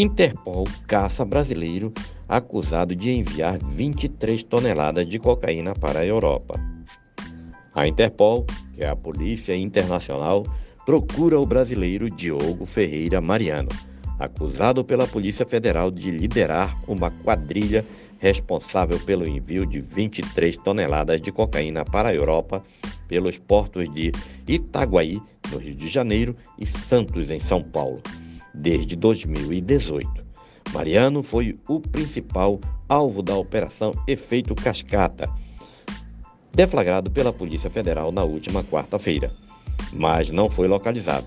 Interpol caça brasileiro acusado de enviar 23 toneladas de cocaína para a Europa. A Interpol, que é a Polícia Internacional, procura o brasileiro Diogo Ferreira Mariano, acusado pela Polícia Federal de liderar uma quadrilha responsável pelo envio de 23 toneladas de cocaína para a Europa pelos portos de Itaguaí, no Rio de Janeiro, e Santos, em São Paulo, desde 2018. Mariano foi o principal alvo da Operação Efeito Cascata, deflagrado pela Polícia Federal na última quarta-feira, mas não foi localizado.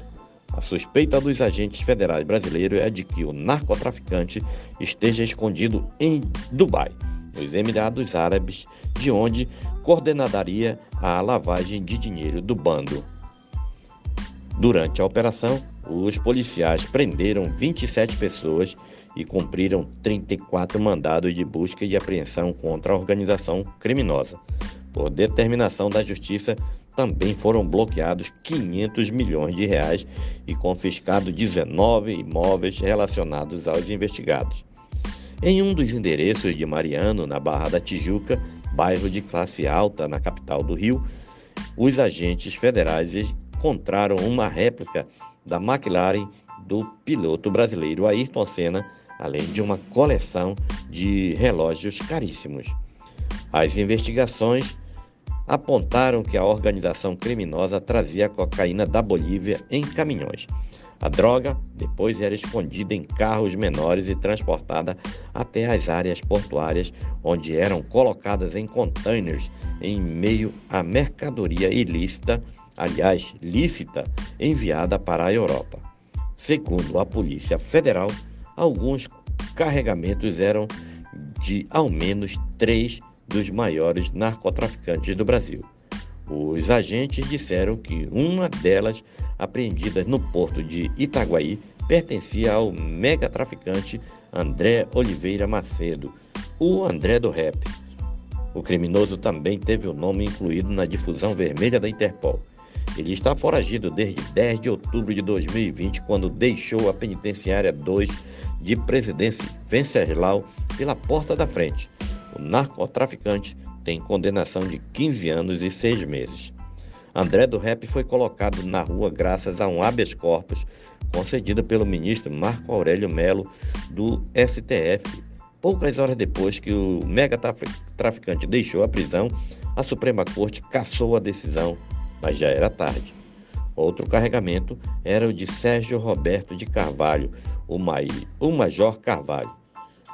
A suspeita dos agentes federais brasileiros é de que o narcotraficante esteja escondido em Dubai, nos Emirados Árabes, de onde coordenaria a lavagem de dinheiro do bando. Durante a operação, os policiais prenderam 27 pessoas e cumpriram 34 mandados de busca e apreensão contra a organização criminosa. Por determinação da Justiça, também foram bloqueados 500 milhões de reais e confiscados 19 imóveis relacionados aos investigados. Em um dos endereços de Mariano, na Barra da Tijuca, bairro de classe alta na capital do Rio, os agentes federais encontraram uma réplica da McLaren do piloto brasileiro Ayrton Senna, além de uma coleção de relógios caríssimos. As investigações apontaram que a organização criminosa trazia cocaína da Bolívia em caminhões. A droga depois era escondida em carros menores e transportada até as áreas portuárias, onde eram colocadas em containers em meio à mercadoria ilícita, aliás, lícita, enviada para a Europa. Segundo a Polícia Federal, alguns carregamentos eram de ao menos três dos maiores narcotraficantes do Brasil. Os agentes disseram que uma delas, apreendida no porto de Itaguaí, pertencia ao megatraficante André Oliveira Macedo, o André do Rap. O criminoso também teve o nome incluído na difusão vermelha da Interpol. Ele está foragido desde 10 de outubro de 2020, quando deixou a penitenciária 2 de Presidência Venceslau pela porta da frente. O narcotraficante tem condenação de 15 anos e 6 meses. André do Rep foi colocado na rua graças a um habeas corpus concedido pelo ministro Marco Aurélio Melo do STF. Poucas horas depois que o mega traficante deixou a prisão, a Suprema Corte cassou a decisão, mas já era tarde. Outro carregamento era o de Sérgio Roberto de Carvalho, o, Major Carvalho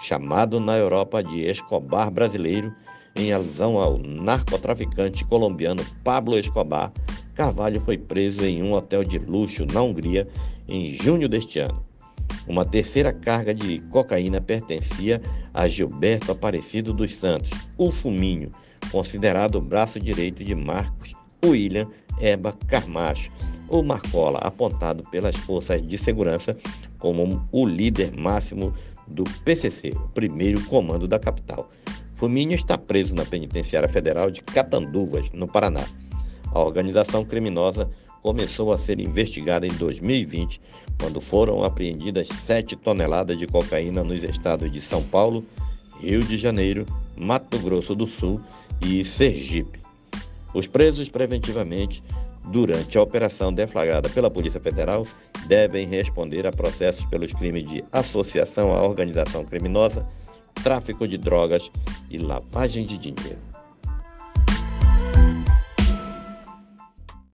chamado na Europa de Escobar brasileiro, em alusão ao narcotraficante colombiano Pablo Escobar, Carvalho foi preso em um hotel de luxo na Hungria em junho deste ano. Uma terceira carga de cocaína pertencia a Gilberto Aparecido dos Santos, o Fuminho, considerado o braço direito de Marcos William Eba Carmacho, ou Marcola, apontado pelas forças de segurança como o líder máximo do PCC, o primeiro comando da capital. Fuminho está preso na penitenciária federal de Catanduvas, no Paraná. A organização criminosa começou a ser investigada em 2020, quando foram apreendidas 7 toneladas de cocaína nos estados de São Paulo, Rio de Janeiro, Mato Grosso do Sul e Sergipe. Os presos preventivamente durante a operação deflagrada pela Polícia Federal devem responder a processos pelos crimes de associação à organização criminosa, tráfico de drogas e lavagem de dinheiro.